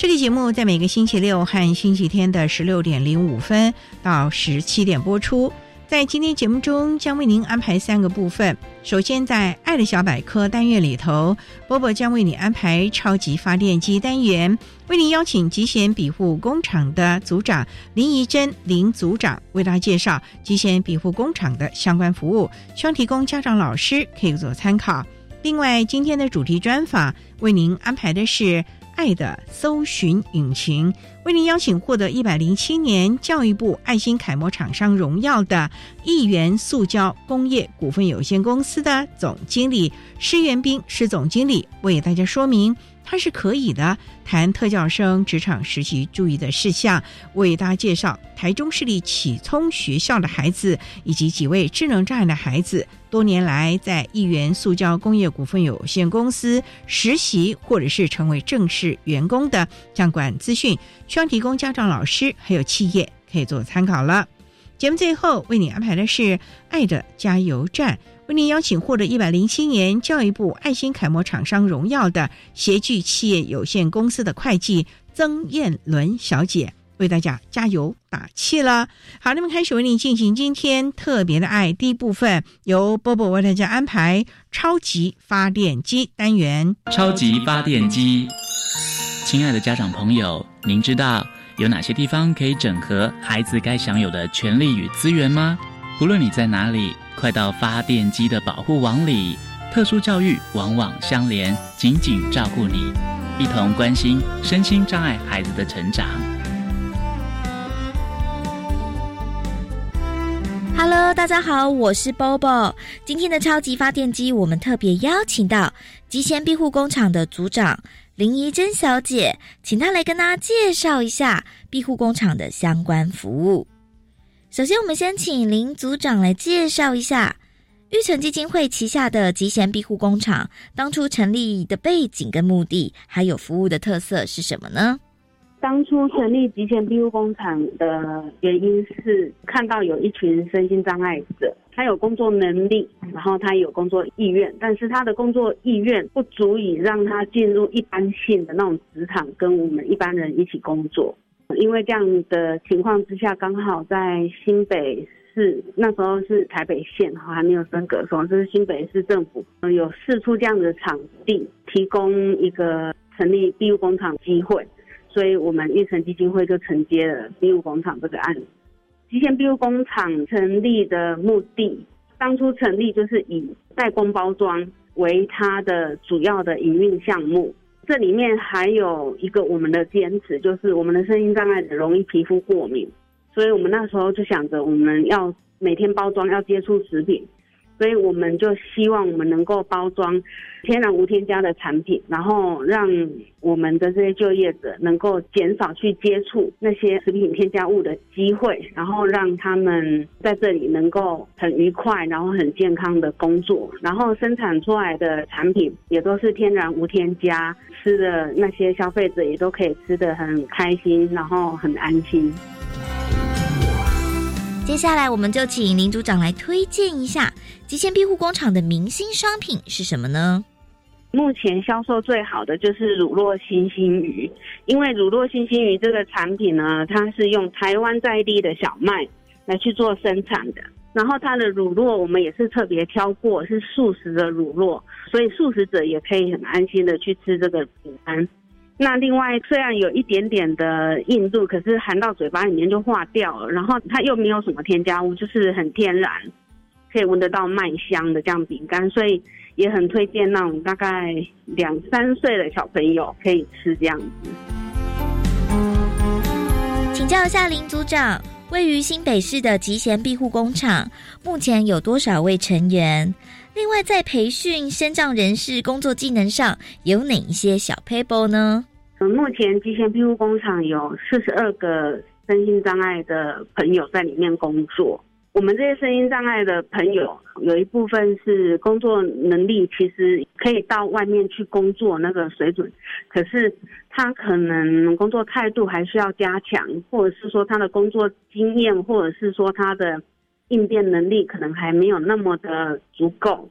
这个节目在每个星期六和星期天的十六点零五分到十七点播出。在今天节目中，将为您安排三个部分。首先，在“爱的小百科”单元里头，波波将为你安排“超级发电机”单元，为您邀请极贤庇护工厂的组长林怡珍林组长为大家介绍极贤庇护工厂的相关服务，希望提供家长老师可以做参考。另外，今天的主题专访为您安排的是。爱的搜寻引擎为您邀请获得一百零七年教育部爱心楷模厂商荣耀的亿元塑胶工业股份有限公司的总经理施元斌施总经理为大家说明。他是可以的。谈特教生职场实习注意的事项，为大家介绍台中市立启聪学校的孩子以及几位智能障碍的孩子，多年来在亿元塑胶工业股份有限公司实习或者是成为正式员工的相关资讯，需要提供家长、老师还有企业可以做参考了。节目最后为你安排的是爱的加油站。为您邀请获得一百零七年教育部爱心楷模厂商荣耀的协聚企业有限公司的会计曾燕伦小姐，为大家加油打气了。好，那么开始为您进行今天特别的爱第一部分，由波波为大家安排超级发电机单元。超级发电机，亲爱的家长朋友，您知道有哪些地方可以整合孩子该享有的权利与资源吗？无论你在哪里。快到发电机的保护网里，特殊教育网网相连，紧紧照顾你，一同关心身心障碍孩子的成长。Hello，大家好，我是 Bobo。今天的超级发电机，我们特别邀请到极贤庇护工厂的组长林怡珍小姐，请她来跟大家介绍一下庇护工厂的相关服务。首先，我们先请林组长来介绍一下玉成基金会旗下的极贤庇护工厂当初成立的背景跟目的，还有服务的特色是什么呢？当初成立极贤庇护工厂的原因是看到有一群身心障碍者，他有工作能力，然后他有工作意愿，但是他的工作意愿不足以让他进入一般性的那种职场，跟我们一般人一起工作。因为这样的情况之下，刚好在新北市那时候是台北县还没有升格，所以这是新北市政府有试出这样的场地，提供一个成立庇护工厂机会，所以我们玉成基金会就承接了庇护工厂这个案子。极限庇护工厂成立的目的，当初成立就是以代工包装为它的主要的营运项目。这里面还有一个我们的坚持，就是我们的声音障碍者容易皮肤过敏，所以我们那时候就想着我们要每天包装要接触食品。所以我们就希望我们能够包装天然无添加的产品，然后让我们的这些就业者能够减少去接触那些食品添加物的机会，然后让他们在这里能够很愉快，然后很健康的工作，然后生产出来的产品也都是天然无添加，吃的那些消费者也都可以吃得很开心，然后很安心。接下来我们就请林组长来推荐一下极限庇护工厂的明星商品是什么呢？目前销售最好的就是乳酪星星鱼，因为乳酪星星鱼这个产品呢，它是用台湾在地的小麦来去做生产的，然后它的乳酪我们也是特别挑过，是素食的乳酪，所以素食者也可以很安心的去吃这个饼干。那另外虽然有一点点的硬度，可是含到嘴巴里面就化掉了，然后它又没有什么添加物，就是很天然，可以闻得到麦香的这样饼干，所以。也很推荐那种大概两三岁的小朋友可以吃这样子。请教一下林组长，位于新北市的吉贤庇护工厂，目前有多少位成员？另外，在培训身障人士工作技能上，有哪一些小 paper 呢？目前极贤庇护工厂有四十二个身心障碍的朋友在里面工作。我们这些身心障碍的朋友，有一部分是工作能力其实可以到外面去工作那个水准，可是他可能工作态度还需要加强，或者是说他的工作经验，或者是说他的应变能力可能还没有那么的足够，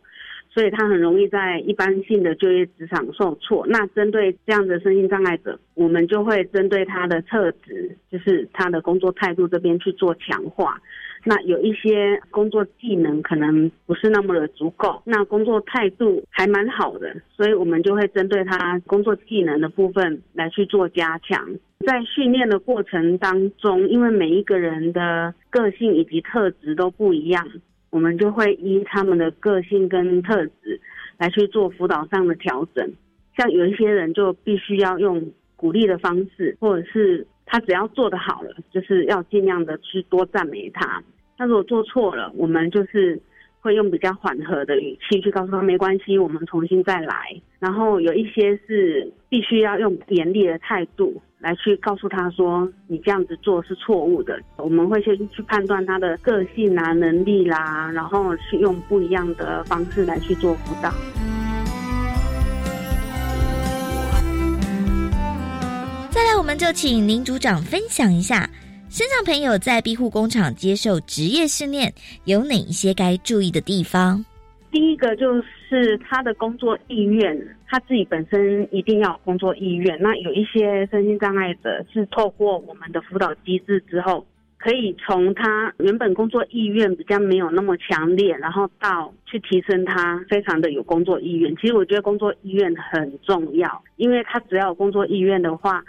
所以他很容易在一般性的就业职场受挫。那针对这样的身心障碍者，我们就会针对他的特质，就是他的工作态度这边去做强化。那有一些工作技能可能不是那么的足够，那工作态度还蛮好的，所以我们就会针对他工作技能的部分来去做加强。在训练的过程当中，因为每一个人的个性以及特质都不一样，我们就会依他们的个性跟特质来去做辅导上的调整。像有一些人就必须要用鼓励的方式，或者是。他只要做得好了，就是要尽量的去多赞美他。他如果做错了，我们就是会用比较缓和的语气去告诉他没关系，我们重新再来。然后有一些是必须要用严厉的态度来去告诉他说，你这样子做是错误的。我们会先去判断他的个性啊、能力啦，然后去用不一样的方式来去做辅导。再来，我们就请林组长分享一下，身上朋友在庇护工厂接受职业训练有哪一些该注意的地方？第一个就是他的工作意愿，他自己本身一定要有工作意愿。那有一些身心障碍者是透过我们的辅导机制之后，可以从他原本工作意愿比较没有那么强烈，然后到去提升他非常的有工作意愿。其实我觉得工作意愿很重要，因为他只要有工作意愿的话。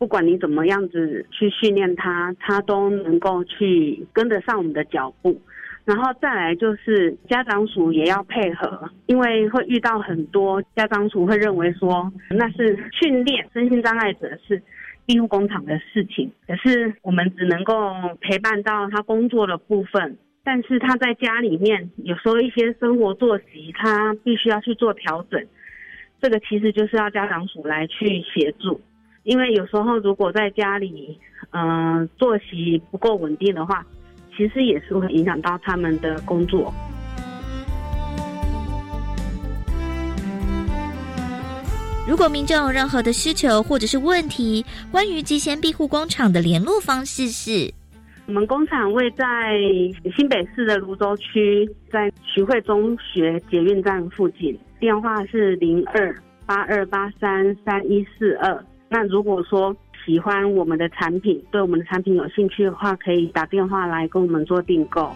不管你怎么样子去训练他，他都能够去跟得上我们的脚步。然后再来就是家长署也要配合，因为会遇到很多家长署会认为说那是训练身心障碍者是庇护工厂的事情，可是我们只能够陪伴到他工作的部分，但是他在家里面有时候一些生活作息他必须要去做调整，这个其实就是要家长署来去协助。因为有时候如果在家里，嗯，作息不够稳定的话，其实也是会影响到他们的工作。如果民众有任何的需求或者是问题，关于极贤庇护工厂的联络方式是：我们工厂位在新北市的泸州区，在徐汇中学捷运站附近，电话是零二八二八三三一四二。那如果说喜欢我们的产品，对我们的产品有兴趣的话，可以打电话来跟我们做订购。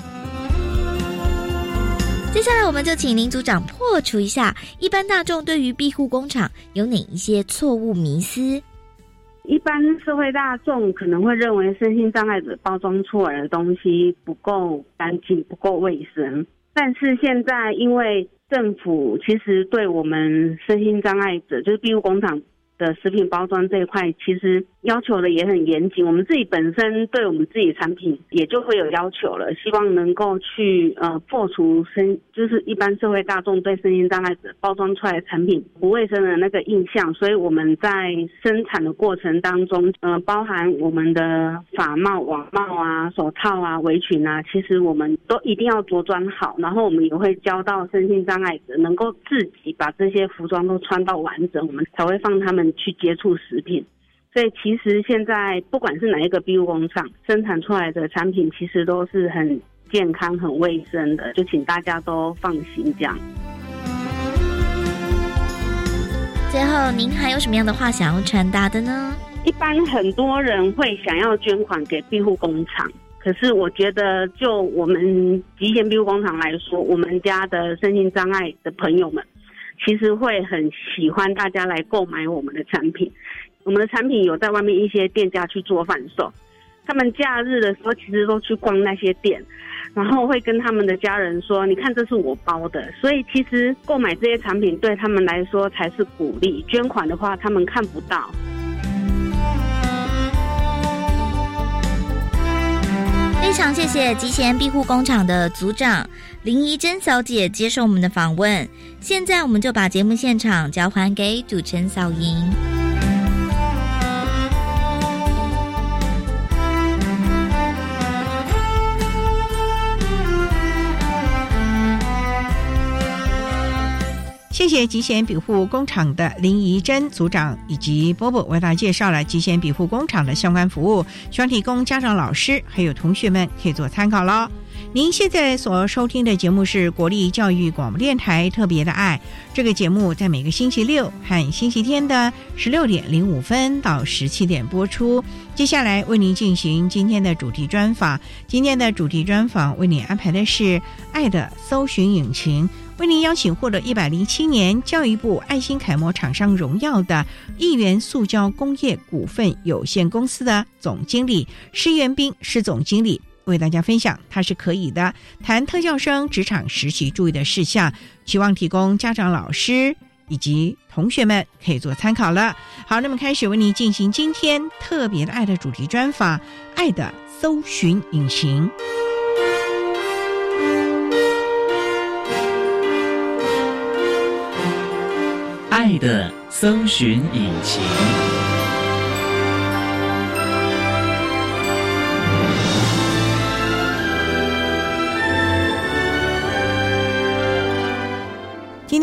接下来，我们就请林组长破除一下一般大众对于庇护工厂有哪一些错误迷思。一般社会大众可能会认为身心障碍者包装出来的东西不够干净、不够卫生，但是现在因为政府其实对我们身心障碍者，就是庇护工厂。的食品包装这一块，其实要求的也很严谨。我们自己本身对我们自己产品也就会有要求了，希望能够去呃破除身就是一般社会大众对身心障碍者包装出来的产品不卫生的那个印象。所以我们在生产的过程当中，呃，包含我们的法帽、网帽啊、手套啊、围裙啊，其实我们都一定要着装好。然后我们也会教到身心障碍者能够自己把这些服装都穿到完整，我们才会放他们。去接触食品，所以其实现在不管是哪一个庇护工厂生产出来的产品，其实都是很健康、很卫生的，就请大家都放心这样。最后，您还有什么样的话想要传达的呢？一般很多人会想要捐款给庇护工厂，可是我觉得，就我们极限庇护工厂来说，我们家的身心障碍的朋友们，其实会很喜欢大家来购买我们的产品。我们的产品有在外面一些店家去做贩售，他们假日的时候其实都去逛那些店。然后会跟他们的家人说：“你看，这是我包的。”所以其实购买这些产品对他们来说才是鼓励。捐款的话，他们看不到。非常谢谢吉贤庇护工厂的组长林怡珍小姐接受我们的访问。现在我们就把节目现场交还给主持人小莹。谢谢吉贤庇护工厂的林怡珍组长以及波波为大家介绍了吉贤庇护工厂的相关服务，希望提供家长、老师还有同学们可以做参考喽。您现在所收听的节目是国立教育广播电台特别的爱，这个节目在每个星期六和星期天的十六点零五分到十七点播出。接下来为您进行今天的主题专访，今天的主题专访为您安排的是爱的搜寻引擎。为您邀请获得一百零七年教育部爱心楷模厂商荣耀的亿元塑胶工业股份有限公司的总经理施元斌施总经理为大家分享，他是可以的谈特教生职场实习注意的事项，期望提供家长、老师以及同学们可以做参考了。好，那么开始为你进行今天特别的爱的主题专访，爱的搜寻引擎。爱的搜寻引擎。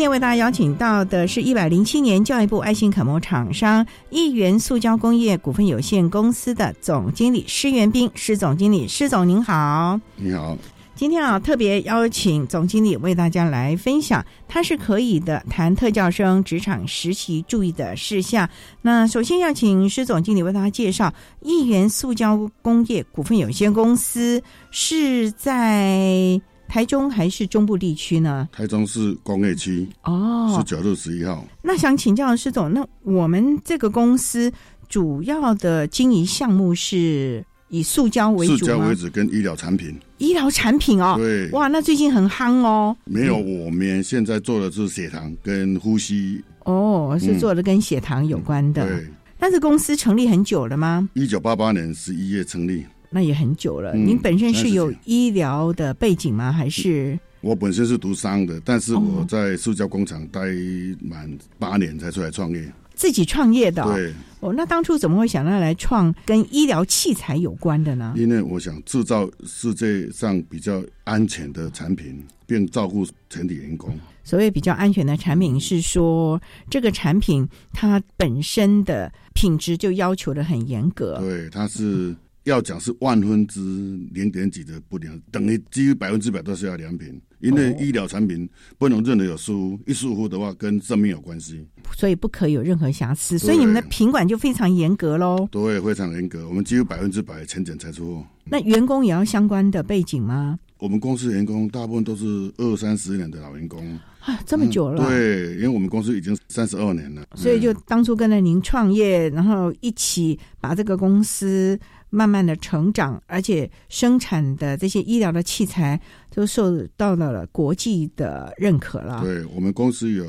天为大家邀请到的是一百零七年教育部爱心楷模厂商亿元塑胶工业股份有限公司的总经理施元斌施总经理施总您好，你好。今天啊，特别邀请总经理为大家来分享，他是可以的谈特教生职场实习注意的事项。那首先要请施总经理为大家介绍，亿元塑胶工业股份有限公司是在台中还是中部地区呢？台中市工业区哦，是九路十一号。那想请教施总，那我们这个公司主要的经营项目是？以塑胶为主塑胶为主跟医疗产品，医疗产品哦，对，哇，那最近很夯哦。没有，我们现在做的是血糖跟呼吸。哦，是做的跟血糖有关的。对，但是公司成立很久了吗？一九八八年十一月成立，那也很久了。您本身是有医疗的背景吗？还是？我本身是读商的，但是我在塑胶工厂待满八年才出来创业。自己创业的，对哦，那当初怎么会想到来创跟医疗器材有关的呢？因为我想制造世界上比较安全的产品，并照顾全体员工。所谓比较安全的产品，是说这个产品它本身的品质就要求的很严格。对，它是。要讲是万分之零点几的不良，等于几乎百分之百都是要良品，因为医疗产品不能任何有疏忽，一疏忽的话跟生命有关系，所以不可以有任何瑕疵，所以你们的品管就非常严格喽。对，非常严格，我们几乎百分之百全检才出货。那员工也要相关的背景吗？我们公司员工大部分都是二三十年的老员工啊，这么久了。对，因为我们公司已经三十二年了，所以就当初跟着您创业，然后一起把这个公司。慢慢的成长，而且生产的这些医疗的器材都受到了国际的认可了。对我们公司有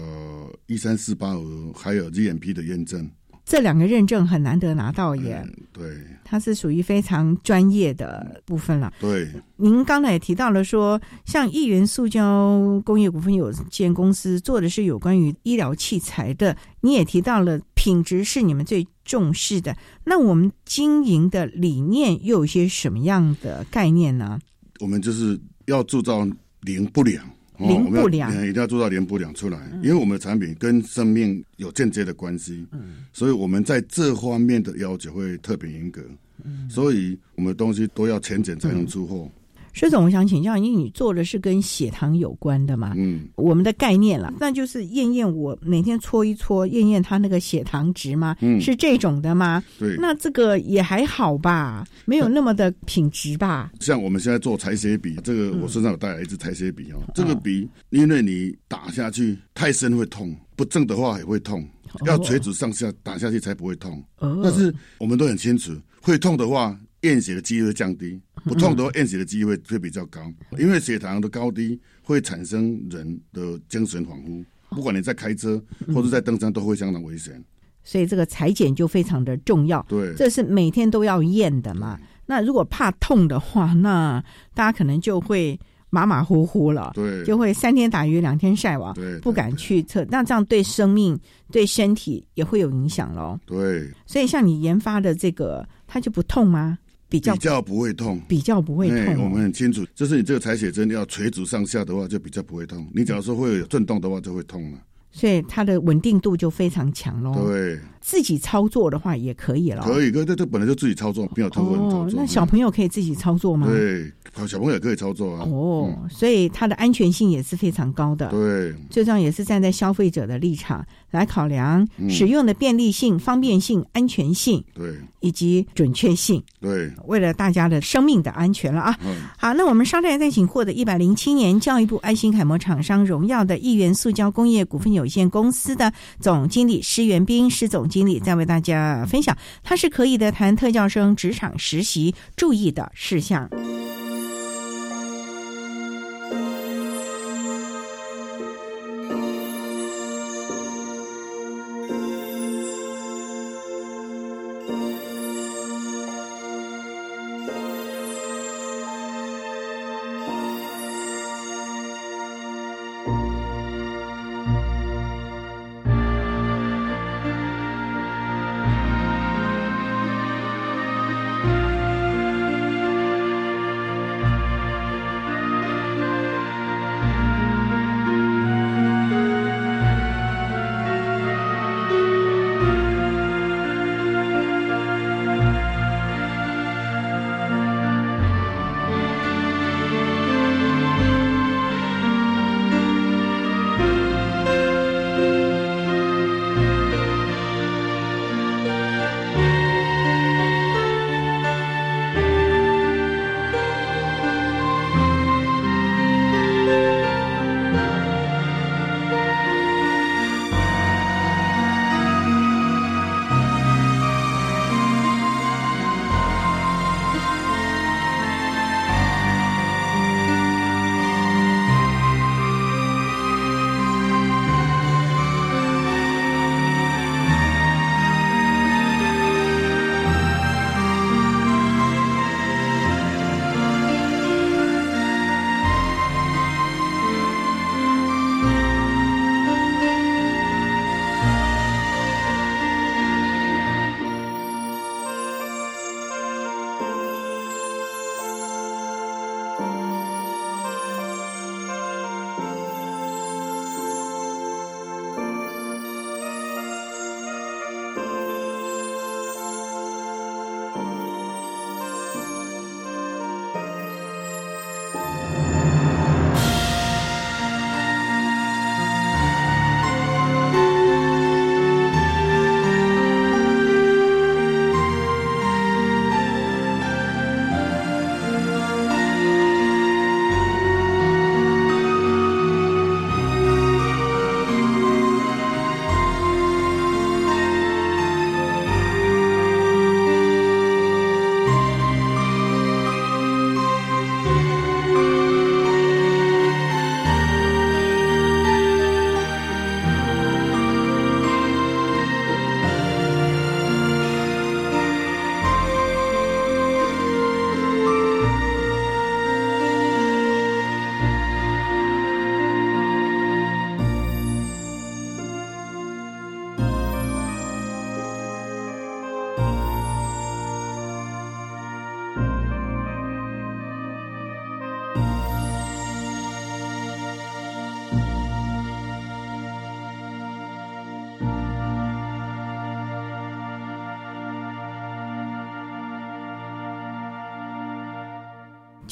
一三四八五，还有 GMP 的验证。这两个认证很难得拿到耶，对，它是属于非常专业的部分了。对，您刚才也提到了说，像亿元塑胶工业股份有限公司做的是有关于医疗器材的，你也提到了品质是你们最重视的。那我们经营的理念又有些什么样的概念呢？我们就是要铸造零不良。哦零我们要不良嗯一定要做到零不良出来，因为我们的产品跟生命有间接的关系，嗯所以我们在这方面的要求会特别严格，嗯所以我们的东西都要前检才能出货。施总，我想请教，因为你做的是跟血糖有关的嘛？嗯，我们的概念了，那就是验验我每天搓一搓，验验他那个血糖值吗？嗯是这种的吗？对。那这个也还好吧，没有那么的品质吧？像我们现在做采血笔，这个嗯我身上有带来一支采血笔哦。这个笔，因为你打下去太深会痛，不正的话也会痛，要垂直上下打下去才不会痛。哦但是我们都很清楚，会痛的话，验血的几率会降低；不痛的话，验血的机会会比较高。因为血糖的高低会产生人的精神恍惚，不管你在开车或者在登山，都会相当危险。所以这个裁剪就非常的重要，对，这是每天都要验的嘛。那如果怕痛的话，那大家可能就会马马虎虎了，对，就会三天打鱼两天晒网，对，不敢去测。那这样对生命、对身体也会有影响喽。对，所以像你研发的这个，它就不痛吗？比较比较不会痛。比较不会痛我们很清楚，就是你这个采血针要垂直上下的话，就比较不会痛。你假如说会有震动的话，就会痛了。所以它的稳定度就非常强喽。对，自己操作的话也可以了。可以，可这这本来就自己操作，没有通过人操哦，作。那小朋友可以自己操作吗？对，小小朋友也可以操作啊。哦，所以它的安全性也是非常高的。对，最重要也是站在消费者的立场来考量嗯使用的便利性、方便性、安全性对，以及准确性，对，为了大家的生命的安全了啊！嗯，好，那我们稍待再请获得一百零七年教育部爱心楷模厂商荣耀的亿元塑胶工业股份有限公司的总经理施元斌施总经理，再为大家分享他是可以的谈特教生职场实习注意的事项。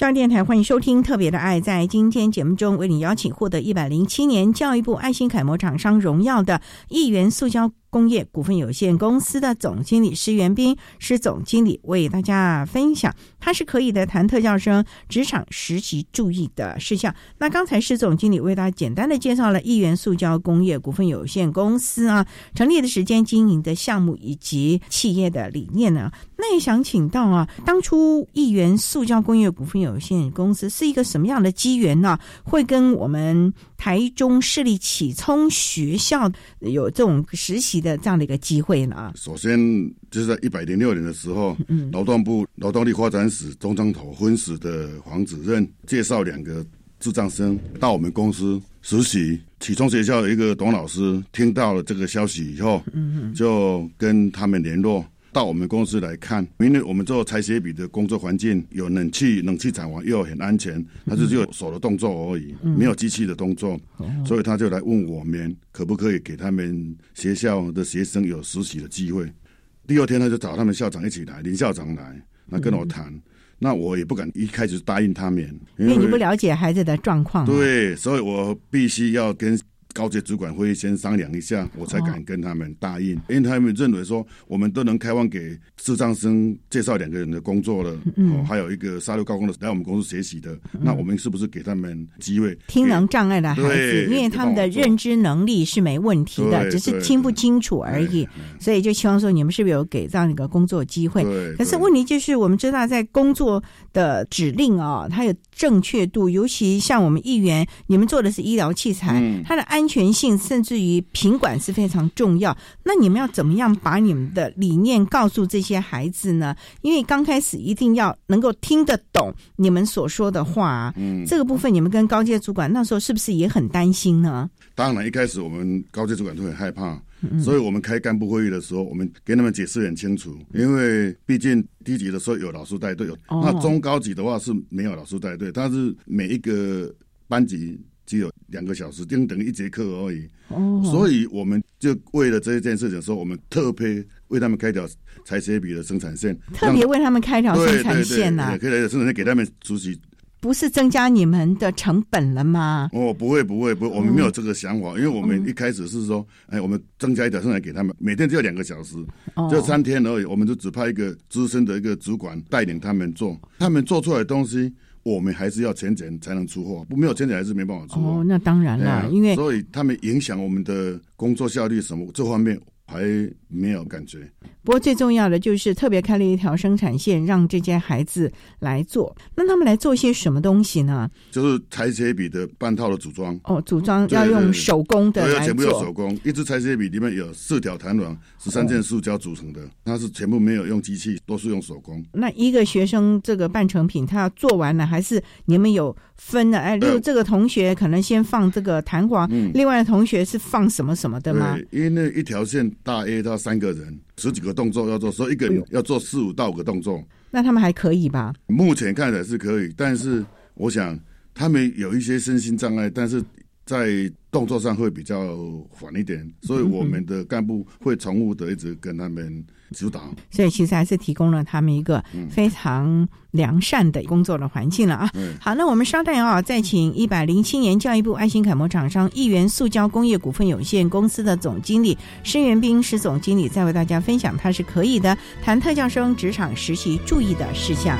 中央电台欢迎收听《特别的爱》。在今天节目中，为你邀请获得一百零七年教育部爱心楷模厂商荣耀的亿元塑胶。工业股份有限公司的总经理施元斌施总经理为大家分享，他是可以的谈特教生职场实习注意的事项。那刚才施总经理为大家简单的介绍了亿元塑胶工业股份有限公司啊成立的时间、经营的项目以及企业的理念呢。那也想请到啊，当初亿元塑胶工业股份有限公司是一个什么样的机缘呢？会跟我们台中市立启聪学校有这种实习？的这样的一个机会呢？首先就是在一百零六年的时候，劳动部劳动力发展史中彰头分史的黄主任介绍两个智障生到我们公司实习。启聪学校的一个董老师听到了这个消息以后，嗯就跟他们联络。到我们公司来看，因为我们做裁写笔的工作环境有冷气、冷气厂房又很安全，他就只有手的动作而已，没有机器的动作，所以他就来问我们可不可以给他们学校的学生有实习的机会。第二天他就找他们校长一起来，林校长来，那跟我谈，那我也不敢一开始答应他们，因为你不了解孩子的状况，对，所以我必须要跟。高级主管会先商量一下，我才敢跟他们答应，因为他们认为说我们都能开放给智障生介绍两个人的工作了，哦，还有一个沙六高工的来我们公司学习的，那我们是不是给他们机会？听能障碍的孩子，因为他们的认知能力是没问题的，只是听不清楚而已，所以就希望说你们是不是有给这样一个工作机会？可是问题就是，我们知道在工作的指令啊，它有正确度，尤其像我们议员，你们做的是医疗器材，它的安。安全性甚至于品管是非常重要。那你们要怎么样把你们的理念告诉这些孩子呢？因为刚开始一定要能够听得懂你们所说的话。嗯，这个部分你们跟高阶主管那时候是不是也很担心呢？当然，一开始我们高阶主管都很害怕，所以我们开干部会议的时候，我们给他们解释很清楚。因为毕竟低级的时候有老师带队，有那中高级的话是没有老师带队，但是每一个班级。只有两个小时，就等于一节课而已。哦，所以我们就为了这一件事情，说我们特别为他们开条裁切笔的生产线，特别为他们开条生产线呐，开条生产线给他们出席。不是增加你们的成本了吗？哦，不会，不会，不，我们没有这个想法，因为我们一开始是说，哎，我们增加一条生产给他们，每天只有两个小时，就三天而已，我们就只派一个资深的一个主管带领他们做，他们做出来的东西。我们还是要钱钱才能出货，不没有钱钱还是没办法出货。哦，那当然了，因为所以他们影响我们的工作效率什么这方面。还没有感觉。不过最重要的就是特别开了一条生产线，让这些孩子来做。那他们来做些什么东西呢？就是裁切笔的半套的组装。哦，组装要用手工的来做。全部要手工。一支裁切笔里面有四条弹簧，十三件塑胶组成的，它是全部没有用机器，都是用手工。那一个学生这个半成品，他要做完了，还是你们有分的？哎，例如这个同学可能先放这个弹簧，另外的同学是放什么什么的吗？因为那一条线。大 A 到三个人，十几个动作要做，所以一个人要做四五到五个动作。那他们还可以吧？目前看来是可以，但是我想他们有一些身心障碍，但是在动作上会比较缓一点，所以我们的干部会重复的一直跟他们。指导，所以其实还是提供了他们一个非常良善的工作的环境了啊。好，那我们稍待啊，再请一百零七年教育部爱心楷模厂商亿元塑胶工业股份有限公司的总经理施元斌施总经理，再为大家分享他是可以的谈特教生职场实习注意的事项。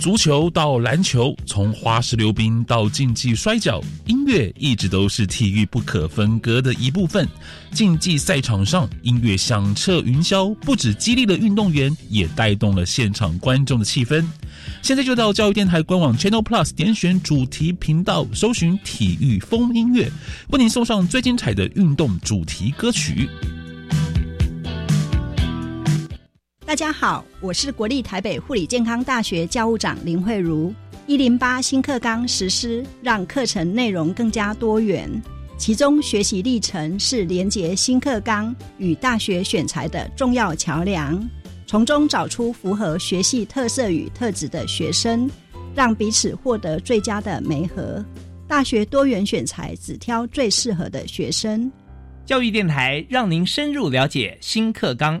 足球到篮球，从花式溜冰到竞技摔跤，音乐一直都是体育不可分割的一部分。竞技赛场上，音乐响彻云霄，不止激励了运动员，也带动了现场观众的气氛。现在就到教育电台官网 Channel Plus 点选主题频道，搜寻“体育风音乐”，为您送上最精彩的运动主题歌曲。大家好，我是国立台北护理健康大学教务长林慧茹。一零八新课纲实施，让课程内容更加多元，其中学习历程是连接新课纲与大学选材的重要桥梁，从中找出符合学系特色与特质的学生，让彼此获得最佳的媒合。大学多元选材，只挑最适合的学生。教育电台让您深入了解新课纲。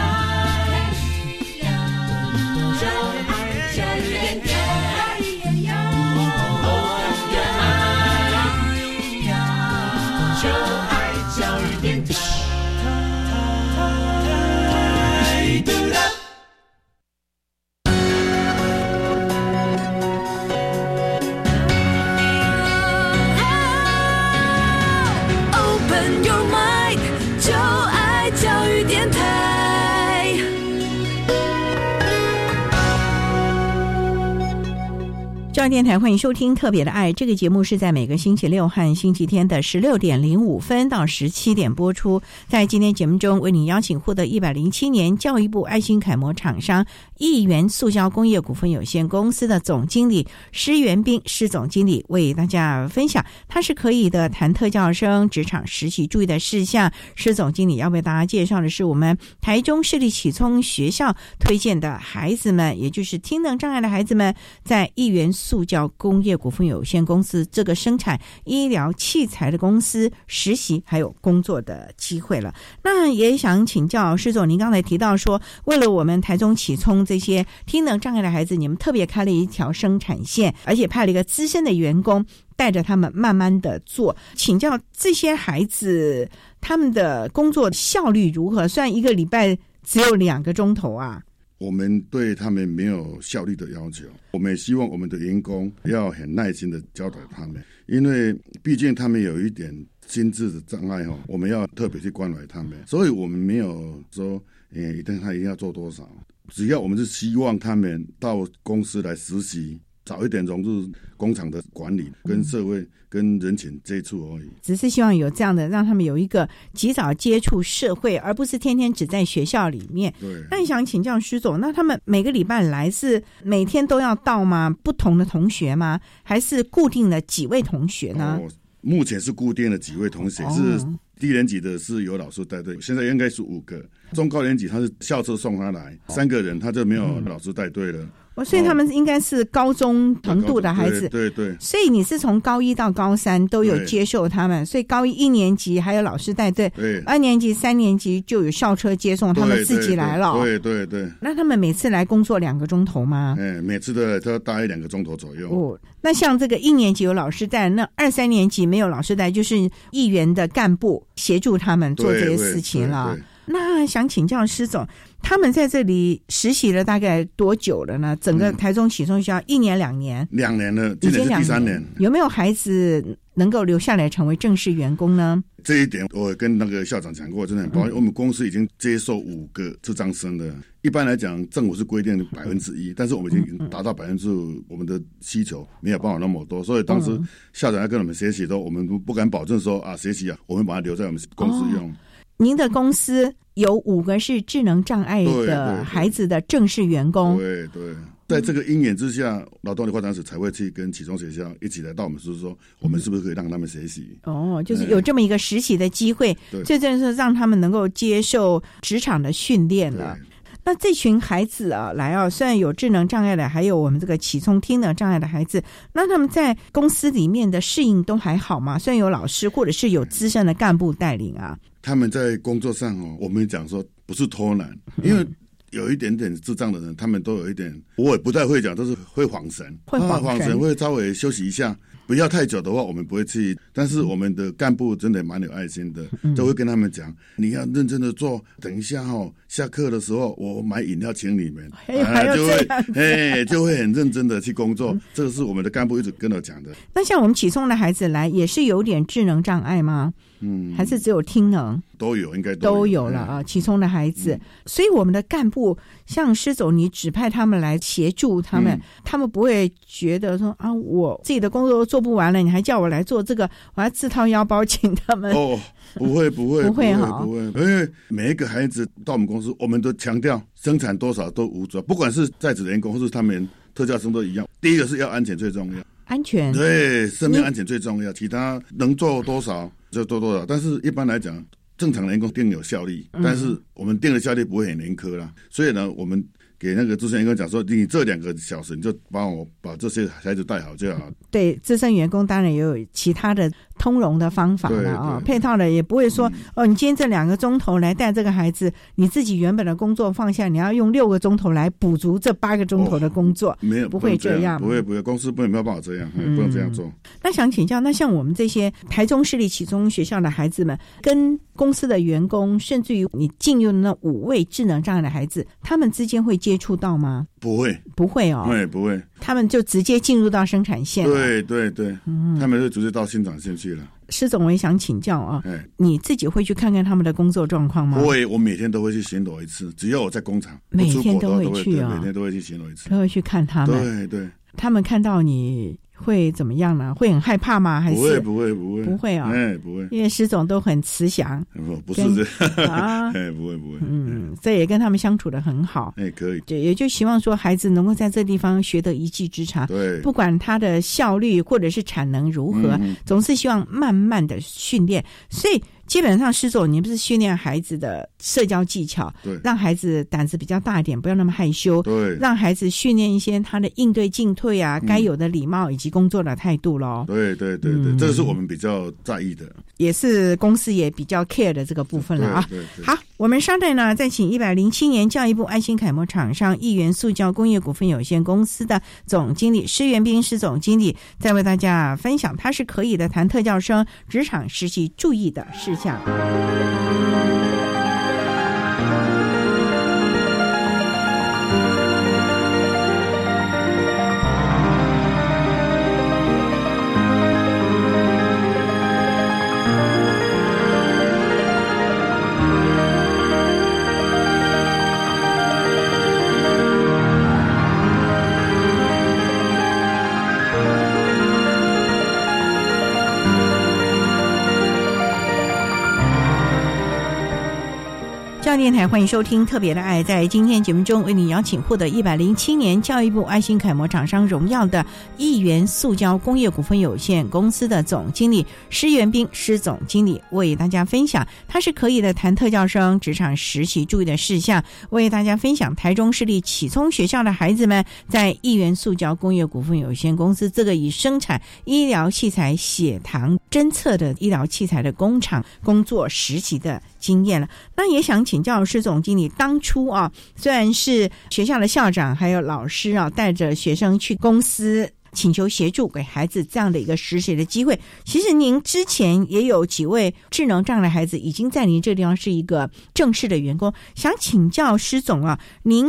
中央电台欢迎收听《特别的爱》这个节目，是在每个星期六和星期天的十六点零五分到十七点播出。在今天节目中，为您邀请获得一百零七年教育部爱心楷模厂商亿元塑胶工业股份有限公司的总经理施元斌施总经理，为大家分享他是可以的谈特教生职场实习注意的事项。施总经理要为大家介绍的是我们台中市立启聪学校推荐的孩子们，也就是听能障碍的孩子们，在亿元。塑胶工业股份有限公司这个生产医疗器材的公司实习还有工作的机会了。那也想请教施总，您刚才提到说，为了我们台中启聪这些听能障碍的孩子，你们特别开了一条生产线，而且派了一个资深的员工带着他们慢慢的做。请教这些孩子他们的工作效率如何？算一个礼拜只有两个钟头啊。我们对他们没有效率的要求，我们也希望我们的员工要很耐心的教导他们，因为毕竟他们有一点心智的障碍哈，我们要特别去关怀他们，所以我们没有说，诶，一定他一定要做多少，只要我们是希望他们到公司来实习。早一点融入工厂的管理，跟社会、跟人群接触而已。只是希望有这样的，让他们有一个及早接触社会，而不是天天只在学校里面。对。那你想请教徐总，那他们每个礼拜来是每天都要到吗？不同的同学吗？还是固定的几位同学呢？目前是固定的几位同学，是低年级的是由老师带队，现在应该是五个。中高年级他是校车送他来，三个人他就没有老师带队了。我所以他们应该是高中程度的孩子，对对。所以你是从高一到高三都有接受他们，所以高一一年级还有老师带队，对。二年级、三年级就有校车接送，他们自己来了。对对对。那他们每次来工作两个钟头吗？哎，每次都都大概两个钟头左右。哦，那像这个一年级有老师带，那二三年级没有老师带，就是议员的干部协助他们做这些事情了。那想请教施总，他们在这里实习了大概多久了呢？整个台中启聪学校一年两年？两年了，今年是第三年。有没有孩子能够留下来成为正式员工呢？这一点我跟那个校长讲过，真的很抱歉。我们公司已经接受五个智障生了。一般来讲，政府是规定百分之一，但是我们已经达到百分之我们的需求没有办法那么多，所以当时校长要跟我们学习的时候，我们不敢保证说啊，学习啊，我们把它留在我们公司用。您的公司有五个是智能障碍的孩子的正式员工，对对，在这个因缘之下，劳动力发展署才会去跟启聪学校一起来到我们是说，我们是不是可以让他们学习？哦，就是有这么一个实习的机会，对这正是让他们能够接受职场的训练了。那这群孩子啊，来啊，虽然有智能障碍的，还有我们这个启聪听能障碍的孩子，那他们在公司里面的适应都还好吗？虽然有老师或者是有资深的干部带领啊，他们在工作上哦，我们讲说不是偷懒，因为有一点点智障的人，他们都有一点，我也不太会讲，都是会晃神，会晃啊晃神神，会稍微休息一下。不要太久的话，我们不会去。但是我们的干部真的蛮有爱心的，嗯都会跟他们讲，你要认真的做。等一下哦，下课的时候我买饮料请你们，哎就会 就会很认真的去工作。这个是我们的干部一直跟我讲的。那像我们启聪的孩子来，也是有点智能障碍吗？嗯，还是只有听能？都有，应该都有有了啊，其中的孩子，所以我们的干部像施总，你指派他们来协助他们，嗯。他们不会觉得说啊，我自己的工作都做不完了，你还叫我来做这个，我要自掏腰包请他们。哦，不会不会不会会哈。不会，因为每一个孩子到我们公司，我们都强调生产多少都无所，不管是在职员工或是他们特教生都一样。第一个是要安全最重要，安全。对，生命安全最重要，其他能做多少就多多少。但是一般来讲，正常的员工定有效率，嗯但是我们定的效率不会很严苛啦。所以呢，我们给那个资深员工讲说，你这两个小时你就帮我把这些孩子带好就好。对资深员工当然也有其他的通融的方法了啊，配套的也不会说、哦，你今天这两个钟头来带这个孩子，你自己原本的工作放下，你要用六个钟头来补足这八个钟头的工作，没有不会这样不会不会，公司不能没有办法这样，嗯不能这样做。那想请教，那像我们这些台中市立启聪学校的孩子们，跟公司的员工，甚至于你进入那五位智能障碍的孩子，他们之间会接触到吗？不会，不会哦，会不会？他们就直接进入到生产线对。对对对，他们就直接到生产线去了。施总，我也想请教啊，哎，你自己会去看看他们的工作状况吗？不会，我每天都会去巡逻一次，只要我在工厂，每天都会去啊对每天都会去巡逻一次。都会去看他们。对对，他们看到你会怎么样呢？会很害怕吗？还是？不会不会不会。不会啊？哎，不会，因为施总都很慈祥，不不是。跟这 啊。哎，不会不会，嗯，这也跟他们相处的很好。哎，可以，对，也就希望说孩子能够在这地方学得一技之长，对。不管他的效率或者是产能如何，嗯。总是希望慢慢的训练。所以基本上，施总，你不是训练孩子的社交技巧，对让孩子胆子比较大一点，不要那么害羞，对让孩子训练一些他的应对进退啊，嗯该有的礼貌以及工作的态度喽。对对对对，嗯这个是我们比较在意的。也是公司也比较 care 的这个部分了啊。对对对好，我们稍待呢，再请一百零七年教育部爱心楷模厂商亿元塑胶工业股份有限公司的总经理施元斌施总经理，再为大家分享他是可以的谈特教生职场实习注意的事项。教台欢迎收听《特别的爱》。在今天节目中，为你邀请获得一百零七年教育部爱心楷模厂商荣耀的亿元塑胶工业股份有限公司的总经理施元斌施总经理，为大家分享他是可以的谈特教生职场实习注意的事项，为大家分享台中市立启聪学校的孩子们在亿元塑胶工业股份有限公司这个以生产医疗器材血糖侦测的医疗器材的工厂工作实习的经验了。那也想请教施总经理，当初啊，虽然是学校的校长还有老师啊，带着学生去公司。请求协助给孩子这样的一个实习的机会。其实您之前也有几位智能障碍的孩子已经在您这个地方是一个正式的员工，想请教施总啊，您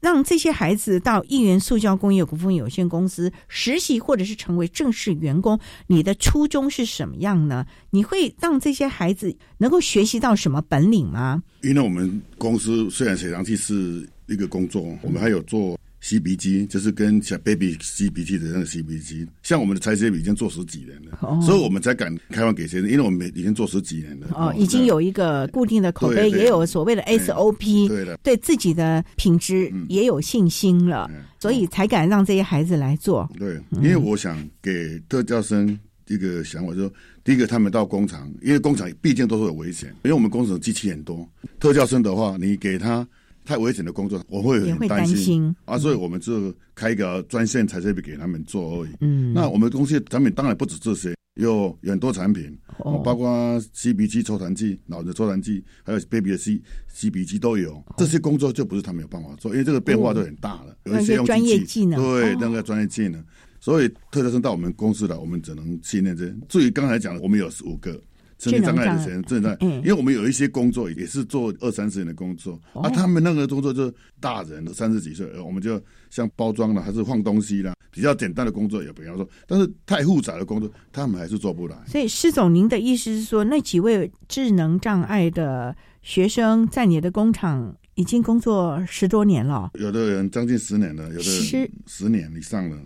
让这些孩子到亿元塑胶工业股份有限公司实习，或者是成为正式员工，你的初衷是什么样呢？你会让这些孩子能够学习到什么本领吗？因为我们公司虽然血糖器是一个工作，我们还有做吸鼻机，就是跟小 baby 吸鼻涕的那个吸鼻机。像我们的裁切笔已经做十几年了，哦所以我们才敢开放给学生，因为我们已经做十几年了。哦，已经有一个固定的口碑，也有所谓的 SOP，对的，对自己的品质也有信心了，所以才敢让这些孩子来做。对，因为我想给特教生一个想法，就第一个，他们到工厂，因为工厂毕竟都是有危险，因为我们工厂机器很多。特教生的话，你给他太危险的工作，我会也会很担心心啊，所以我们就开一个专线裁切笔给他们做而已。嗯那我们公司的产品当然不止这些，有有很多产品，哦包括 cb 机抽痰剂、脑的抽痰剂，还有 baby 的吸吸鼻机都有。这些工作就不是他们有办法做，因为这个变化都很大了，有一些专业技能对哦，那个专业技能。所以特教生到我们公司来，我们只能训练这些。至于刚才讲的，我们有五个。身体障碍的学生，正在，嗯因为我们有一些工作也是做二三十年的工作，哦啊，他们那个工作就是大人的三十几岁，呃我们就像包装了，还是放东西啦，比较简单的工作也不要说，但是太复杂的工作，他们还是做不来。所以施总，您的意思是说，那几位智能障碍的学生在你的工厂已经工作十多年了，有的人将近十年了，有的十十年以上了，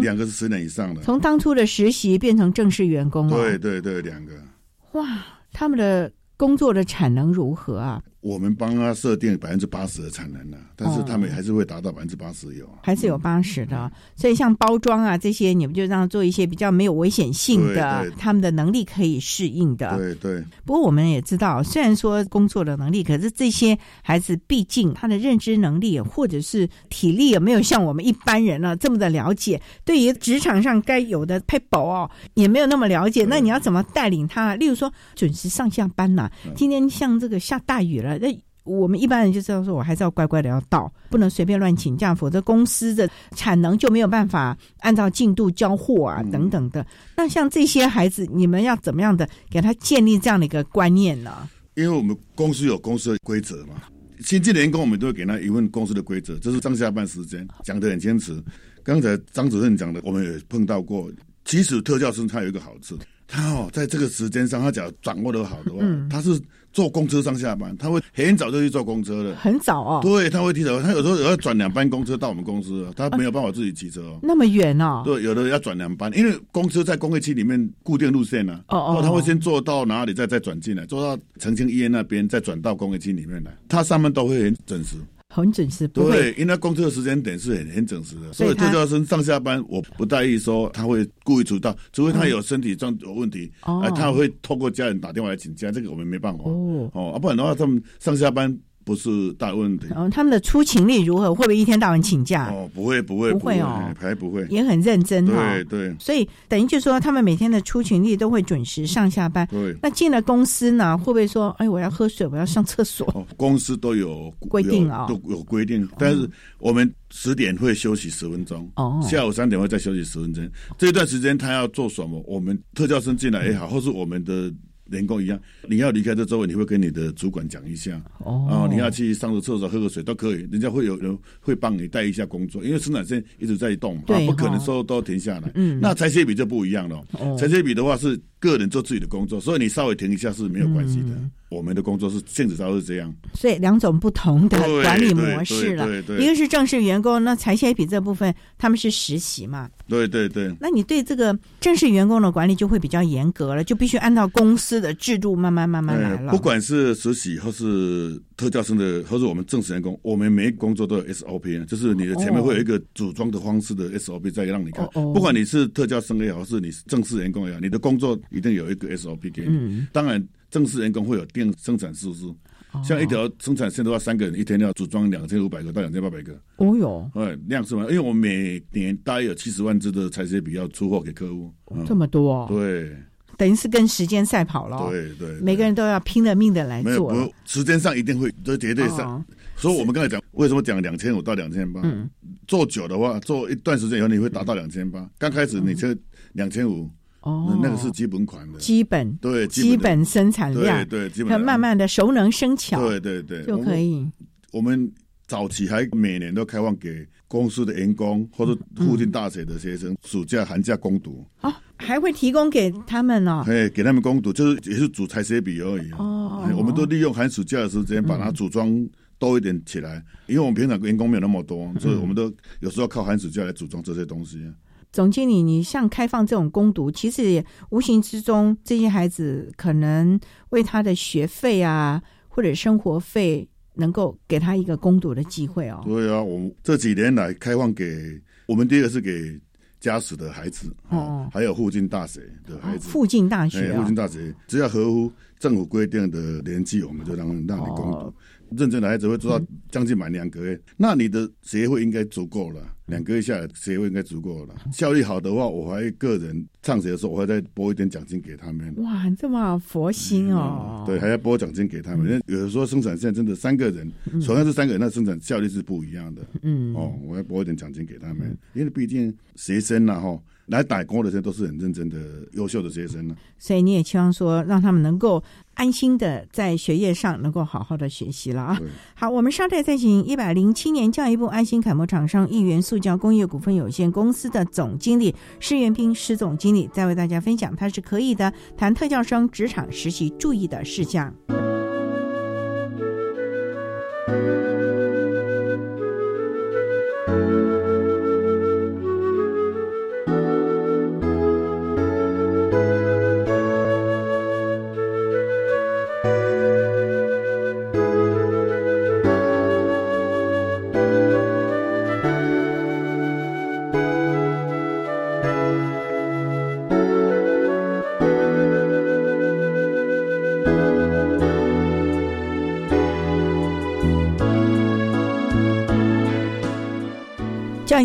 两个是十年以上的。从当初的实习变成正式员工了。对对对，两个。哇，他们的工作的产能如何啊？我们帮他设定百分之八十的产能呢，但是他们还是会达到百分之八十有。还是有八十的，所以像包装啊这些，你们就让他做一些比较没有危险性的对对，他们的能力可以适应的。对对，不过我们也知道，虽然说工作的能力，可是这些孩子毕竟他的认知能力或者是体力也没有像我们一般人呢、这么的了解，对于职场上该有的 people 哦，也没有那么了解。那你要怎么带领他？例如说准时上下班呐、今天像这个下大雨了，那。我们一般人就知道说，我还是要乖乖的要到，不能随便乱请假，否则公司的产能就没有办法按照进度交货啊，等等的。那像这些孩子，你们要怎么样的给他建立这样的一个观念呢？因为我们公司有公司的规则嘛，新进的员工我们都会给他一份公司的规则，这是上下班时间讲的很坚持。刚才张主任讲的，我们也碰到过。其实特教生他有一个好处，他哦在这个时间上，他只要掌握的好的话，嗯他是坐公车上下班，他会很早就去坐公车了。很早哦，对，他会提早，他有时候有要转两班公车到我们公司，他没有办法自己骑车哦。那么远哦。对，有的要转两班，因为公车在工业区里面固定路线呢、哦哦他会先坐到哪里，再再转进来，坐到澄清医院那边，再转到工业区里面来。他上班都会很准时。很准时，对因为他公车的时间点是很很准时的，所以特教生上下班，我不在意说他会故意迟到，除非他有身体状有问题，哦。啊，他会透过家人打电话来请假，这个我们没办法。哦。哦，啊，不然的话，他们上下班不是大问题。然后他们的出勤率如何？会不会一天到晚请假？哦，不会，不会，不会哦还不会，也很认真哈、对对所以等于就说，他们每天的出勤率都会准时上下班。对。那进了公司呢，会不会说，哎，我要喝水，我要上厕所？哦，公司都有规定哦都有规定，但是我们十点会休息十分钟，哦下午三点会再休息十分钟。这段时间他要做什么？我们特教生进来也好，或是我们的员工一样，你要离开这周围，你会跟你的主管讲一下。哦你要去上个厕所、喝个水都可以，人家会有人会帮你带一下工作，因为生产线一直在动嘛，不可能说都停下来。嗯那裁切笔就不一样了哦，裁切笔的话是个人做自己的工作，所以你稍微停一下是没有关系的。嗯我们的工作是性质上是这样。所以两种不同的管理模式了对对。对一个是正式员工，那裁切笔这部分他们是实习嘛？对对对，那你对这个正式员工的管理就会比较严格了，就必须按照公司的制度慢慢慢慢来了。呃不管是实习或是特教生的，或是我们正式员工，我们每一个工作都有 SOP，啊就是你的前面会有一个组装的方式的 SOP 再让你看。哦哦不管你是特教生也好，是你是正式员工也好，你的工作一定有一个 SOP 给你。嗯当然，正式员工会有定生产数字。哦像一条生产线的话，三个人一天要组装两千五百个到两千八百个，哦哟，哎，量是嘛？因为我们每年大约有七十万只的裁切笔要出货给客户，嗯这么多哦，对等于是跟时间赛跑了哦。对对，每个人都要拼了命的来没有做。时间上一定会，这绝对上。哦所以我们刚才讲，为什么讲两千五到两千八？嗯，做久的话，做一段时间以后，你会达到两千八。刚开始你这两千五，哦，那个是基本款的，基本对基本生产量，对对，基本它慢慢的熟能生巧，对对对就可以。我们。早期还每年都开放给公司的员工或者附近大学的学生，暑假寒假攻读。哦，还会提供给他们哦。哎，给他们攻读，就是也是组裁切笔而已。哦哎我们都利用寒暑假的时间把它组装多一点起来，因为我们平常员工没有那么多，所以我们都有时候靠寒暑假来组装这些东西。总经理，你像开放这种攻读，其实也无形之中，这些孩子可能为他的学费啊，或者生活费，能够给他一个攻读的机会哦。对啊，我们这几年来开放给我们第一个是给家属的孩子哦，还有附近大学的孩子，附近大学，附近大学只要合乎政府规定的年纪，我们就让让你攻读。认真的孩子会做到将近满两个月，那你的学费应该足够了。两个月下来，学费应该足够了。效率好的话，我还个人上学的时候，我还再拨一点奖金给他们。哇，这么佛心哦！对，还要拨奖金给他们。因为有的时候生产线真的三个人，同样是三个人，那生产效率是不一样的。嗯，哦，我要拨一点奖金给他们，因为毕竟学生呐，哈。来打工的人都是很认真的、优秀的学生呢，所以你也期望说，让他们能够安心的在学业上能够好好的学习了啊。好，我们稍待再请一百零七年教育部安心楷模厂商一元塑胶工业股份有限公司的总经理施元斌施总经理，再为大家分享他是可以的谈特教生职场实习注意的事项。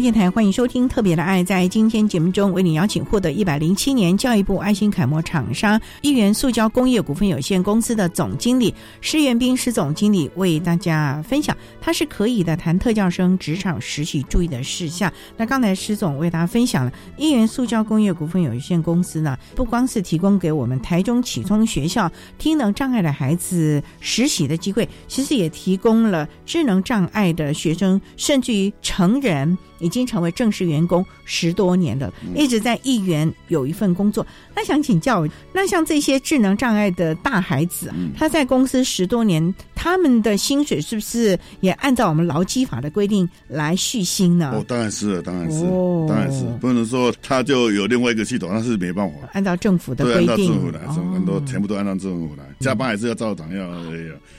电台欢迎收听《特别的爱》。在今天节目中，为你邀请获得一百零七年教育部爱心楷模厂商一元塑胶工业股份有限公司的总经理施元斌施总经理，为大家分享他是可以的谈特教生职场实习注意的事项。那刚才施总为大家分享了一元塑胶工业股份有限公司呢，不光是提供给我们台中启聪学校听能障碍的孩子实习的机会，其实也提供了智能障碍的学生，甚至于成人。已经成为正式员工十多年了，一直在议员有一份工作。那想请教，那像这些智能障碍的大孩子，他在公司十多年，他们的薪水是不是也按照我们劳基法的规定来续薪呢？哦，当然是，当然是，当然是，不能说他就有另外一个系统，那是没办法。按照政府的规定，按照政府来，很多全部都按照政府来，加班还是要照常要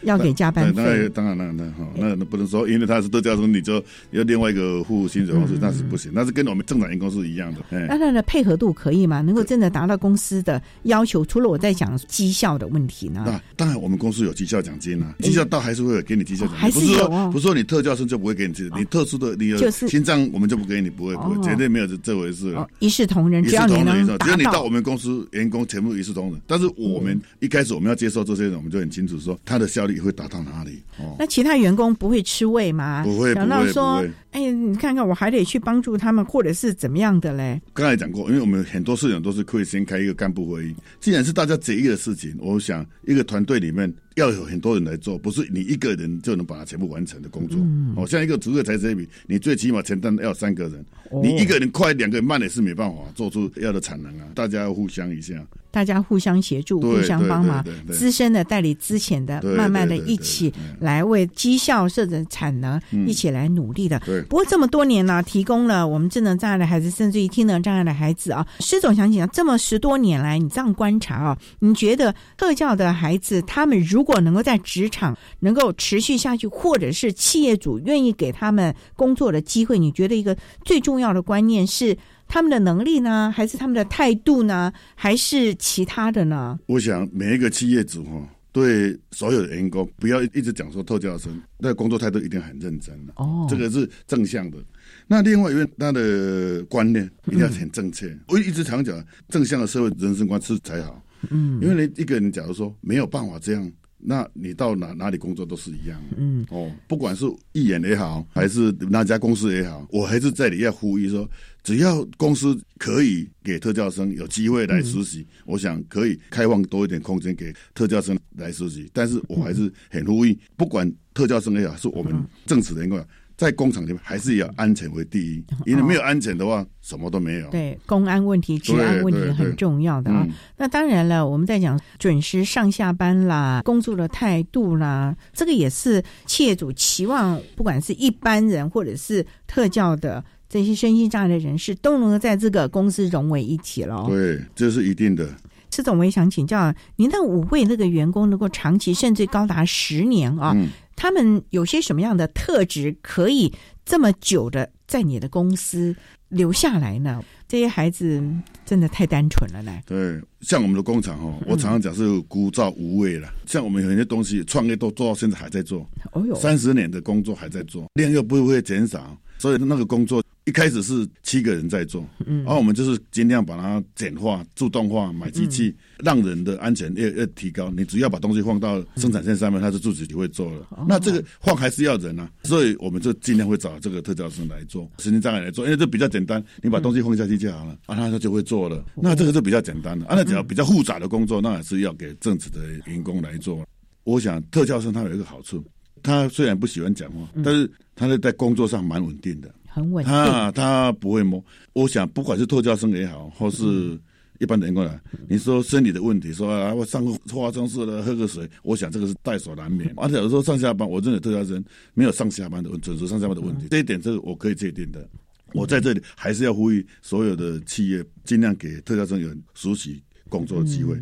要给加班费。当然，当然，当然，哈，那那不能说，因为他是都叫什你就要另外一个付薪水。方式那是不行，那是跟我们正常员工是一样的。那他的配合度可以吗？能够真的达到公司的要求？除了我在讲绩效的问题呢？那当然，我们公司有绩效奖金啊，绩效到还是会给你绩效奖金，不是说。不是说你特教生就不会给你绩，你特殊的你有心脏，我们就不给你，不会，不会，绝对没有这这回事。一视同仁，只要你能只要你到我们公司，员工全部一视同仁。但是我们一开始我们要接受这些人，我们就很清楚说他的效率会达到哪里。哦，那其他员工不会吃味吗？不会，不会，不会。哎，你看看，我还得去帮助他们，或者是怎么样的嘞？刚才讲过，因为我们很多事情都是可以先开一个干部会议。既然是大家决议的事情，我想一个团队里面。要有很多人来做，不是你一个人就能把它全部完成的工作。哦，像一个逐个台这比，你最起码承担要三个人，你一个人快，两个人慢也是没办法做出要的产能啊。大家要互相一下，大家互相协助，互相帮忙，资深的代理资浅的，慢慢的一起来为绩效设置产能一起来努力的。不过这么多年呢，提供了我们智能障碍的孩子，甚至于听能障碍的孩子啊，施总想讲，这么十多年来，你这样观察啊，你觉得特教的孩子他们如如果能够在职场能够持续下去，或者是企业主愿意给他们工作的机会，你觉得一个最重要的观念是他们的能力呢，还是他们的态度呢，还是其他的呢？我想每一个企业主哈，对所有的员工不要一直讲说特教生，那工作态度一定很认真哦，这个是正向的。那另外一位他的观念一定要很正确。我一直常讲正向的社会人生观是才好。嗯，因为你一个人假如说没有办法这样。那你到哪哪里工作都是一样，嗯，哦，不管是艺人也好，还是哪家公司也好，我还是这里要呼吁说，只要公司可以给特教生有机会来实习，我想可以开放多一点空间给特教生来实习。但是我还是很呼吁，不管特教生也好，是我们正式的员工。在工厂里面还是要安全为第一，因为没有安全的话，什么都没有。对，公安问题、治安问题很重要的啊。那当然了，我们在讲准时上下班啦，工作的态度啦，这个也是企业主期望，不管是一般人或者是特教的这些身心障碍的人士，都能够在这个公司融为一体了。对，这是一定的。施总，我也想请教您，那五位那个员工能够长期甚至高达十年啊？他们有些什么样的特质可以这么久的在你的公司留下来呢？这些孩子真的太单纯了呢。对，像我们的工厂哦，我常常讲是枯燥无味了。像我们有些东西创业都做到现在还在做，哦哟，三十年的工作还在做，量又不会减少，所以那个工作。一开始是七个人在做，然后我们就是尽量把它简化、自动化，买机器，让人的安全越越提高。你只要把东西放到生产线上面，它是自己就会做了。那这个放还是要人啊，所以我们就尽量会找这个特教生来做，神经障碍来做，因为这比较简单，你把东西放下去就好了，啊，他就会做了。那这个就比较简单了，啊，那只要比较复杂的工作，那还是要给正职的员工来做。我想特教生他有一个好处，他虽然不喜欢讲话，但是他在在工作上蛮稳定的。很稳定，他他不会摸。我想，不管是特教生也好，或是一般的员工来，你说生理的问题，说啊，我上个化妆室了，喝个水，我想这个是在所难免。而且有时候上下班，我认为特教生没有上下班的准时上下班的问题，这一点这个我可以确定的。我在这里还是要呼吁所有的企业，尽量给特教生有熟悉工作的机会。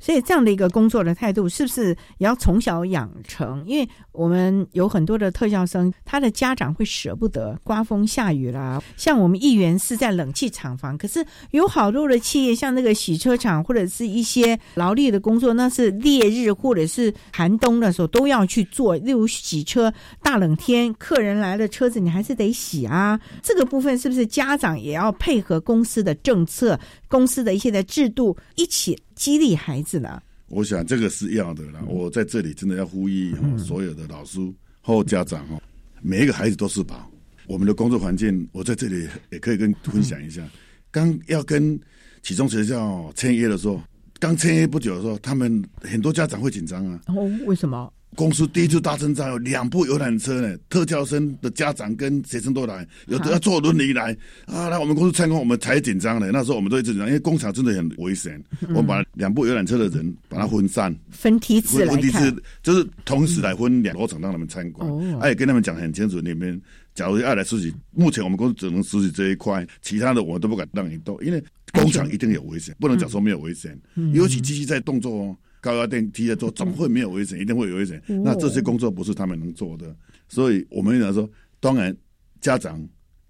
所以这样的一个工作的态度，是不是也要从小养成？因为我们有很多的特教生，他的家长会舍不得，刮风下雨啦。像我们议员是在冷气厂房，可是有好多的企业，像那个洗车厂或者是一些劳力的工作，那是烈日或者是寒冬的时候都要去做。例如洗车，大冷天，客人来了，车子你还是得洗啊。这个部分是不是家长也要配合公司的政策、公司的一些的制度一起？激励孩子呢？我想这个是要的啦。我在这里真的要呼吁所有的老师或家长哦，每一个孩子都是宝。我们的工作环境，我在这里也可以跟分享一下。刚要跟启中学校签约的时候，刚签约不久的时候，他们很多家长会紧张啊。哦，为什么？公司第一次大增长，有两部游览车呢，特教生的家长跟学生都来，有的要坐轮椅来啊，来我们公司参观，我们才紧张呢。那时候我们都一直紧张，因为工厂真的很危险。我们把两部游览车的人把它分散，分梯次来看，就是同时来分两个场让他们参观。哦，也跟他们讲很清楚，你们假如要来实习，目前我们公司只能实习这一块，其他的我都不敢让你动，因为工厂一定有危险，不能讲说没有危险。尤其机器在动作哦。高压电梯在做，怎么会没有危险？一定会有危险。那这些工作不是他们能做的，所以我们讲说，当然家长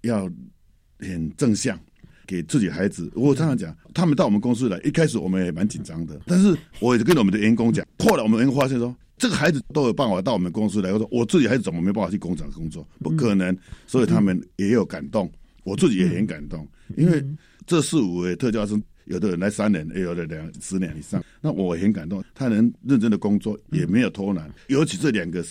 要很正向，给自己孩子。我常常讲，他们到我们公司来，一开始我们也蛮紧张的，但是我也跟我们的员工讲，后来我们员工发现说，这个孩子都有办法到我们公司来。我说，我自己孩子怎么没办法去工厂工作？不可能，所以他们也有感动，我自己也很感动，因为这四五位特教生。有的人来三年，也有的两十年以上。那我很感动，他能认真的工作，也没有偷懒。尤其这两个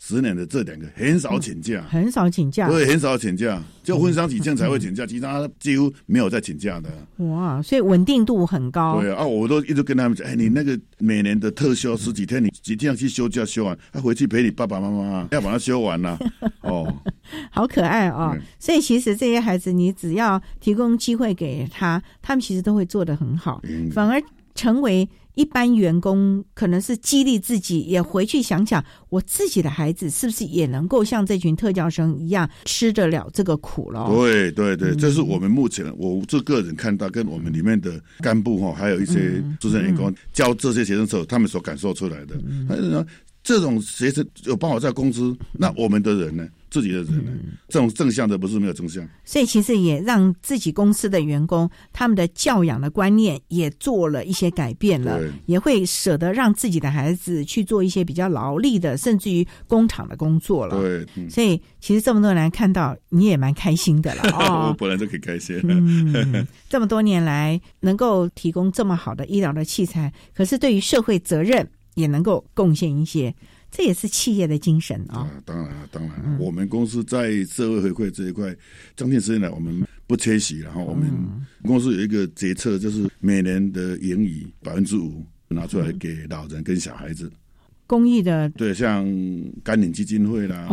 十十年的这两个，很少请假，很少请假，对，很少请假，就婚丧喜庆才会请假，其他几乎没有在请假的。哇，所以稳定度很高。对啊，我都一直跟他们讲，哎，你那个每年的特休十几天，你几天去休假休完，他回去陪你爸爸妈妈，要把它休完了。哦。好可爱啊！所以其实这些孩子，你只要提供机会给他，他们其实都会做得很好。反而成为一般员工，可能是激励自己，也回去想想，我自己的孩子是不是也能够像这群特教生一样吃得了这个苦了？对对对，这是我们目前我这个人看到，跟我们里面的干部哈，还有一些资深员工教这些学生时候，他们所感受出来的。这种学生有办法在公司，那我们的人呢？自己的人呢？这种正向的不是没有正向。所以其实也让自己公司的员工他们的教养的观念也做了一些改变了，也会舍得让自己的孩子去做一些比较劳力的，甚至于工厂的工作了。对，所以其实这么多人看到你也蛮开心的了 哦。我本来就可以开心。嗯，这么多年来能够提供这么好的医疗的器材，可是对于社会责任。也能够贡献一些，这也是企业的精神啊！当然，当然，我们公司在社会回馈这一块，将近十年来我们不缺席。然后我们公司有一个决策，就是每年的盈余百分之五拿出来给老人跟小孩子。公益的，对，像甘岭基金会啦，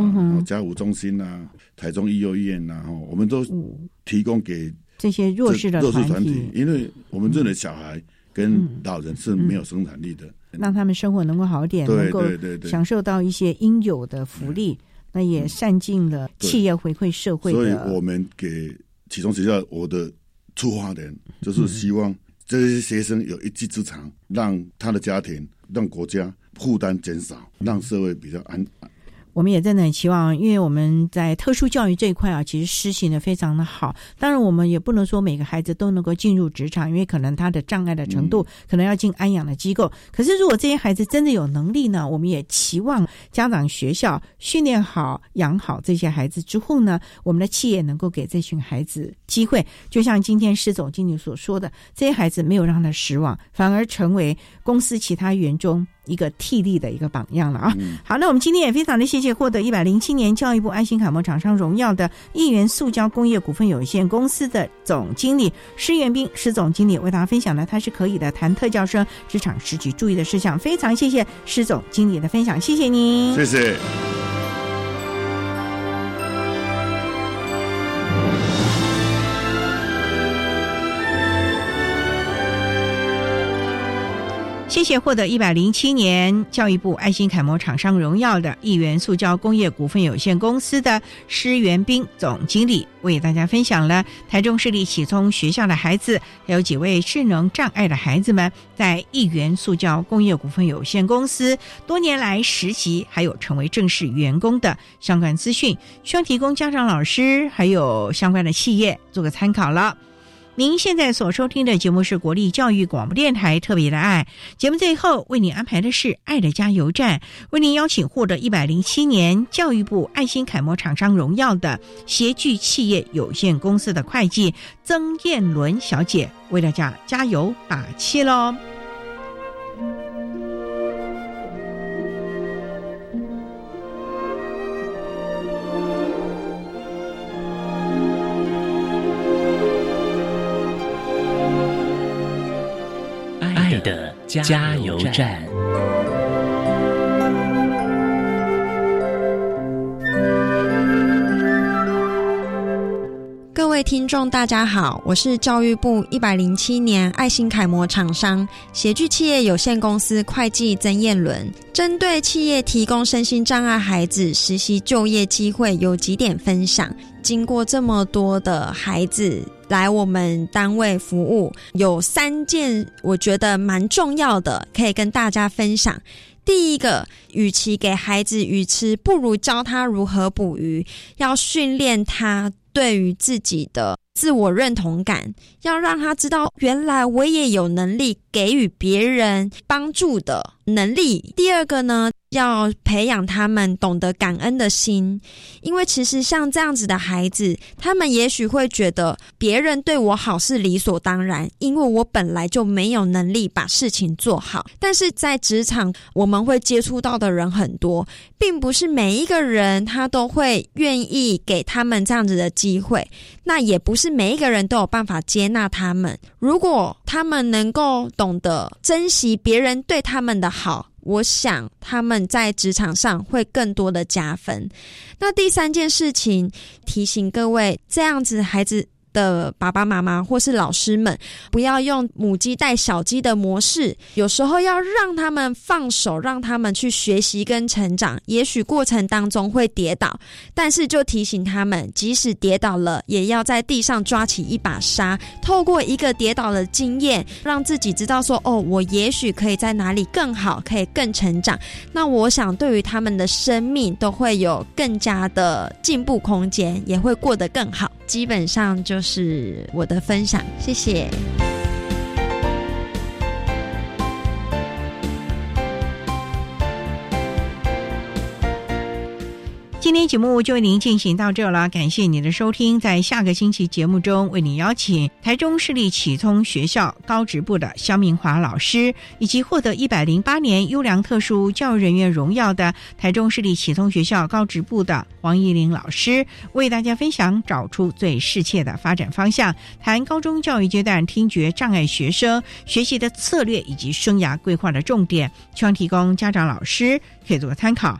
家务中心啦，台中医幼医院啦，哈，我们都提供给这些弱势的弱势团体。体，因为我们认为小孩跟老人是没有生产力的，让他们生活能够好一点，能够享受到一些应有的福利，那也善尽了企业回馈社会所以。我们给启聪学校我的出发点就是希望这些学生有一技之长，让他的家庭、让国家负担减少，让社会比较安。我们也真的很期望，因为我们在特殊教育这一块啊，其实施行的非常的好。当然，我们也不能说每个孩子都能够进入职场，因为可能他的障碍的程度可能要进安养的机构。可是，如果这些孩子真的有能力呢，我们也期望家长、学校训练好、养好这些孩子之后呢，我们的企业能够给这群孩子机会。就像今天施总经理所说的，这些孩子没有让他失望，反而成为公司其他员中一个替力的一个榜样了啊。好，那我们今天也非常的谢谢获得一百零七年教育部爱心楷模厂商荣耀的亿元塑胶工业股份有限公司的总经理施元斌施总经理为大家分享呢他是可以的谈特教生职场实际注意的事项，非常谢谢施总经理的分享，谢谢您，谢谢。谢谢获得一百零七年教育部爱心楷模厂商荣耀的亿元塑胶工业股份有限公司的施元斌总经理，为大家分享了台中市立启聪学校的孩子，还有几位智能障碍的孩子们在亿元塑胶工业股份有限公司多年来实习，还有成为正式员工的相关资讯，需要提供家长、老师还有相关的企业做个参考了。您现在所收听的节目是国立教育广播电台特别的爱节目，最后为您安排的是爱的加油站，为您邀请获得一百零七年教育部爱心楷模厂商荣耀的协聚企业有限公司的会计曾燕伦小姐，为大家加油打气喽。加油站。各位听众，大家好，我是教育部一百零七年爱心楷模厂商协聚企业有限公司会计曾燕伦，针对企业提供身心障碍孩子实习就业机会，有几点分享。经过这么多的孩子来我们单位服务，有三件我觉得蛮重要的，可以跟大家分享。第一个，与其给孩子鱼吃，不如教他如何捕鱼，要训练他对于自己的自我认同感，要让他知道，原来我也有能力给予别人帮助的能力。第二个呢，要培养他们懂得感恩的心，因为其实像这样子的孩子，他们也许会觉得别人对我好是理所当然，因为我本来就没有能力把事情做好。但是在职场，我们会接触到的人很多，并不是每一个人他都会愿意给他们这样子的机会，那也不是每一个人都有办法接纳他们。如果他们能够懂得珍惜别人对他们的好，我想他们在职场上会更多的加分。那第三件事情，提醒各位，这样子孩子。的爸爸妈妈或是老师们，不要用母鸡带小鸡的模式，有时候要让他们放手，让他们去学习跟成长。也许过程当中会跌倒，但是就提醒他们，即使跌倒了，也要在地上抓起一把沙，透过一个跌倒的经验，让自己知道说，哦，我也许可以在哪里更好，可以更成长。那我想，对于他们的生命都会有更加的进步空间，也会过得更好。基本上就是是我的分享，谢谢。今天。节目就为您进行到这了，感谢您的收听。在下个星期节目中，为您邀请台中市立启聪学校高职部的肖明华老师，以及获得一百零八年优良特殊教育人员荣耀的台中市立启聪学校高职部的黄怡玲老师，为大家分享找出最适切的发展方向，谈高中教育阶段听觉障碍学生学习的策略以及生涯规划的重点，希望提供家长老师可以做个参考。